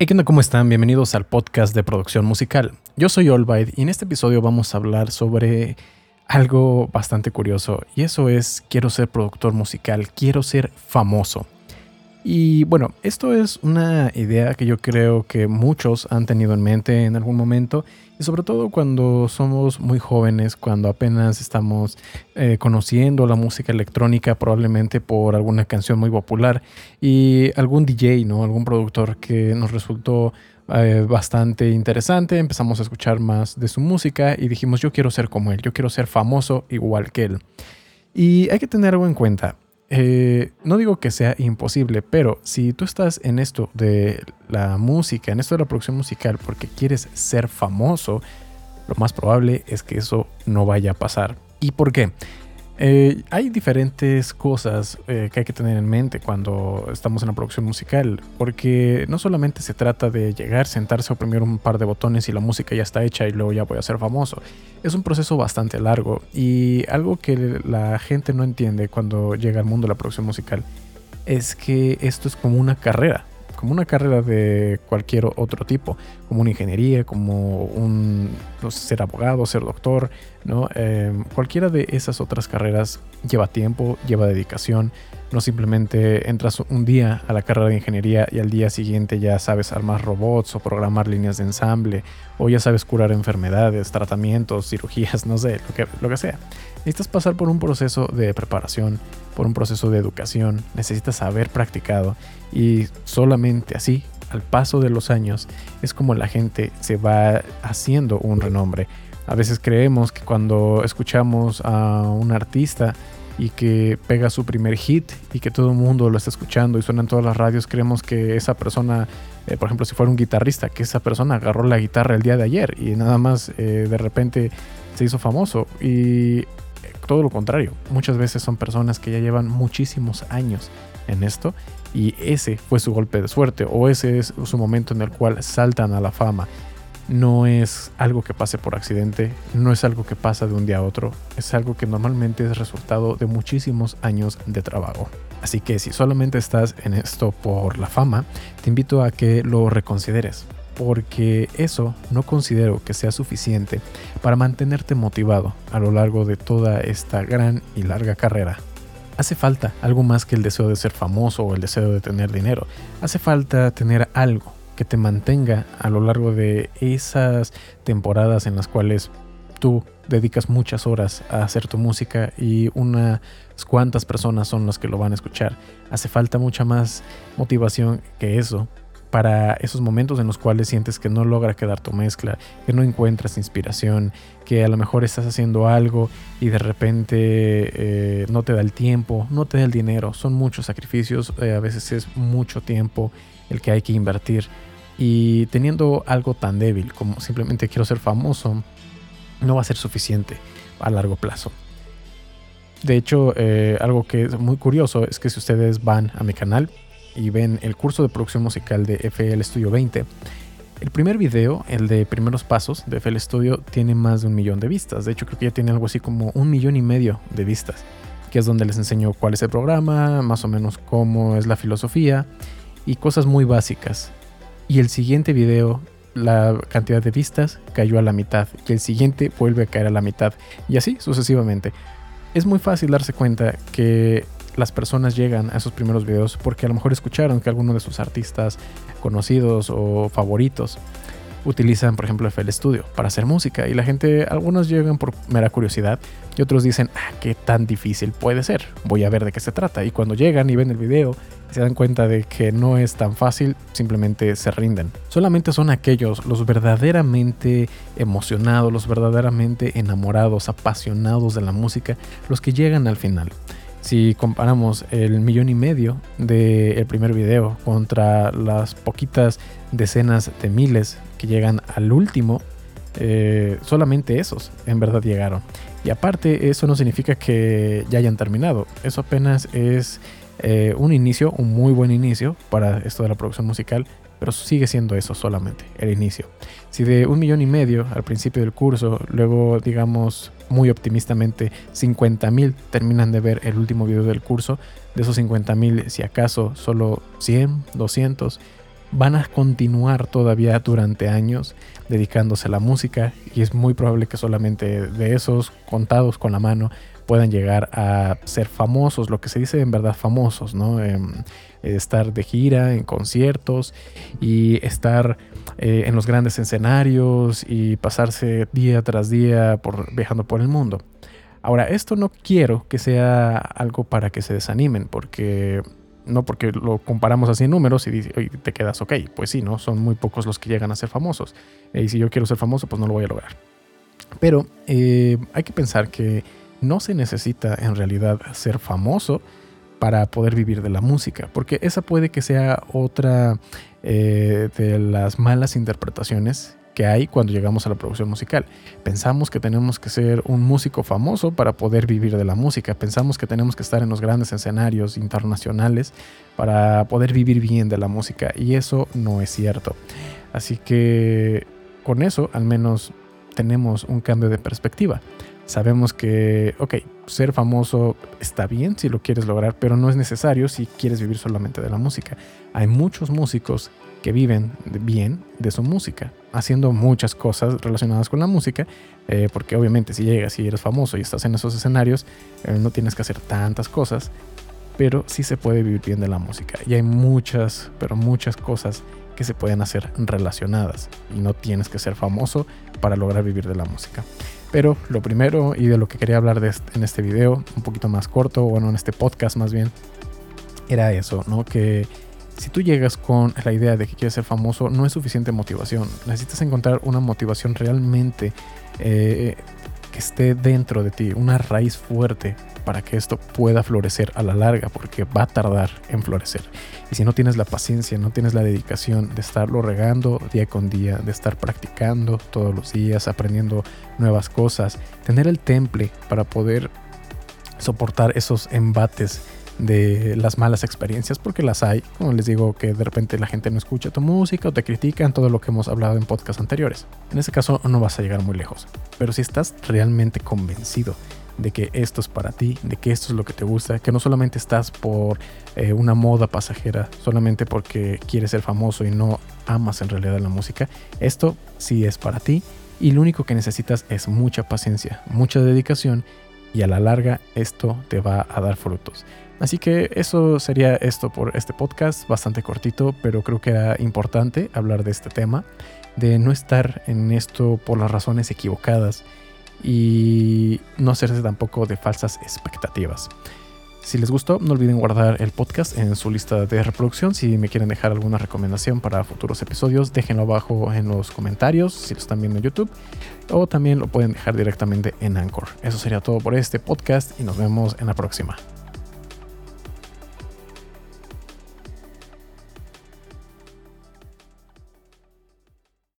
Hey, ¿qué onda? ¿Cómo están? Bienvenidos al podcast de producción musical. Yo soy Olbide y en este episodio vamos a hablar sobre algo bastante curioso y eso es quiero ser productor musical, quiero ser famoso. Y bueno, esto es una idea que yo creo que muchos han tenido en mente en algún momento y sobre todo cuando somos muy jóvenes, cuando apenas estamos eh, conociendo la música electrónica probablemente por alguna canción muy popular y algún DJ, ¿no? Algún productor que nos resultó eh, bastante interesante, empezamos a escuchar más de su música y dijimos yo quiero ser como él, yo quiero ser famoso igual que él. Y hay que tener algo en cuenta. Eh, no digo que sea imposible, pero si tú estás en esto de la música, en esto de la producción musical, porque quieres ser famoso, lo más probable es que eso no vaya a pasar. ¿Y por qué? Eh, hay diferentes cosas eh, que hay que tener en mente cuando estamos en la producción musical, porque no solamente se trata de llegar, sentarse, oprimir un par de botones y la música ya está hecha y luego ya voy a ser famoso. Es un proceso bastante largo y algo que la gente no entiende cuando llega al mundo de la producción musical es que esto es como una carrera como una carrera de cualquier otro tipo, como una ingeniería, como un ser abogado, ser doctor, ¿no? Em, cualquiera de esas otras carreras lleva tiempo, lleva dedicación. No simplemente entras un día a la carrera de ingeniería y al día siguiente ya sabes armar robots o programar líneas de ensamble, o ya sabes curar enfermedades, tratamientos, cirugías, no sé, lo que, lo que sea. Necesitas pasar por un proceso de preparación, por un proceso de educación, necesitas haber practicado y solamente así, al paso de los años, es como la gente se va haciendo un renombre. A veces creemos que cuando escuchamos a un artista y que pega su primer hit y que todo el mundo lo está escuchando y suena en todas las radios, creemos que esa persona, eh, por ejemplo, si fuera un guitarrista, que esa persona agarró la guitarra el día de ayer y nada más eh, de repente se hizo famoso. Y todo lo contrario. Muchas veces son personas que ya llevan muchísimos años en esto y ese fue su golpe de suerte o ese es su momento en el cual saltan a la fama. No es algo que pase por accidente, no es algo que pasa de un día a otro, es algo que normalmente es resultado de muchísimos años de trabajo. Así que si solamente estás en esto por la fama, te invito a que lo reconsideres porque eso no considero que sea suficiente para mantenerte motivado a lo largo de toda esta gran y larga carrera. Hace falta algo más que el deseo de ser famoso o el deseo de tener dinero. Hace falta tener algo que te mantenga a lo largo de esas temporadas en las cuales tú dedicas muchas horas a hacer tu música y unas cuantas personas son las que lo van a escuchar. Hace falta mucha más motivación que eso para esos momentos en los cuales sientes que no logra quedar tu mezcla, que no encuentras inspiración, que a lo mejor estás haciendo algo y de repente eh, no te da el tiempo, no te da el dinero. Son muchos sacrificios, eh, a veces es mucho tiempo el que hay que invertir. Y teniendo algo tan débil como simplemente quiero ser famoso, no va a ser suficiente a largo plazo. De hecho, eh, algo que es muy curioso es que si ustedes van a mi canal, y ven el curso de producción musical de FL Studio 20, el primer video, el de primeros pasos de FL Studio, tiene más de un millón de vistas. De hecho, creo que ya tiene algo así como un millón y medio de vistas, que es donde les enseño cuál es el programa, más o menos cómo es la filosofía y cosas muy básicas. Y el siguiente video, la cantidad de vistas cayó a la mitad, y el siguiente vuelve a caer a la mitad, y así sucesivamente. Es muy fácil darse cuenta que las personas llegan a esos primeros videos porque a lo mejor escucharon que alguno de sus artistas conocidos o favoritos utilizan, por ejemplo, FL Studio para hacer música y la gente, algunos llegan por mera curiosidad y otros dicen, ah, qué tan difícil puede ser, voy a ver de qué se trata. Y cuando llegan y ven el video se dan cuenta de que no es tan fácil, simplemente se rinden. Solamente son aquellos, los verdaderamente emocionados, los verdaderamente enamorados, apasionados de la música, los que llegan al final. Si comparamos el millón y medio del primer video contra las poquitas decenas de miles que llegan al último, eh, solamente esos en verdad llegaron. Y aparte, eso no significa que ya hayan terminado. Eso apenas es eh, un inicio, un muy buen inicio para esto de la producción musical, pero sigue siendo eso solamente, el inicio. Si de un millón y medio al principio del curso, luego digamos muy optimistamente 50 mil terminan de ver el último video del curso, de esos 50 mil si acaso solo 100, 200 van a continuar todavía durante años dedicándose a la música y es muy probable que solamente de esos contados con la mano puedan llegar a ser famosos, lo que se dice en verdad famosos, ¿no? Em, estar de gira, en conciertos y estar eh, en los grandes escenarios y pasarse día tras día viajando por el mundo. Ahora, esto no quiero que sea algo para que se desanimen, porque no porque lo comparamos así en números y, te quedas, ok, pues sí, ¿no? Son muy pocos los que llegan a ser famosos. y si yo quiero ser famoso, pues no lo voy a lograr. Pero eh, hay que pensar que no se necesita en realidad ser famoso para poder vivir de la música, porque esa puede que sea otra eh, de las malas interpretaciones que hay cuando llegamos a la producción musical. Pensamos que tenemos que ser un músico famoso para poder vivir de la música. Pensamos que tenemos que estar en los grandes escenarios internacionales para poder vivir bien de la música. Y eso no es cierto. Así que con eso al menos tenemos un cambio de perspectiva. Sabemos que, ok, ser famoso está bien si lo quieres lograr, pero no es necesario si quieres vivir solamente de la música. Hay muchos músicos que viven bien de su música, haciendo muchas cosas relacionadas con la música, eh, porque obviamente si llegas y eres famoso y estás en esos escenarios, eh, no tienes que hacer tantas cosas, pero sí se puede vivir bien de la música. Y hay muchas, pero muchas cosas que se pueden hacer relacionadas y no tienes que ser famoso para lograr vivir de la música. Pero lo primero y de lo que quería hablar en este video, un poquito más corto, bueno, en este podcast más bien, era eso, ¿no? Que si tú llegas con la idea de que quieres ser famoso, no es suficiente motivación. Necesitas encontrar una motivación realmente eh, que esté dentro de ti, una raíz fuerte para que esto pueda florecer a la larga, porque va a tardar en florecer. Y si no tienes la paciencia, no tienes la dedicación de estarlo regando día con día, de estar practicando todos los días, aprendiendo nuevas cosas, tener el temple para poder soportar esos embates de las malas experiencias, porque las hay, como les digo, que de repente la gente no escucha tu música o te critican todo lo que hemos hablado en podcasts anteriores. En ese caso no vas a llegar muy lejos, pero si estás realmente convencido de que esto es para ti, de que esto es lo que te gusta, que no solamente estás por eh, una moda pasajera, solamente porque quieres ser famoso y no amas en realidad la música, esto sí es para ti y lo único que necesitas es mucha paciencia, mucha dedicación y a la larga esto te va a dar frutos. Así que eso sería esto por este podcast, bastante cortito, pero creo que era importante hablar de este tema, de no estar en esto por las razones equivocadas y no hacerse tampoco de falsas expectativas. Si les gustó, no olviden guardar el podcast en su lista de reproducción. Si me quieren dejar alguna recomendación para futuros episodios, déjenlo abajo en los comentarios si lo están viendo en YouTube. O también lo pueden dejar directamente en Anchor. Eso sería todo por este podcast y nos vemos en la próxima.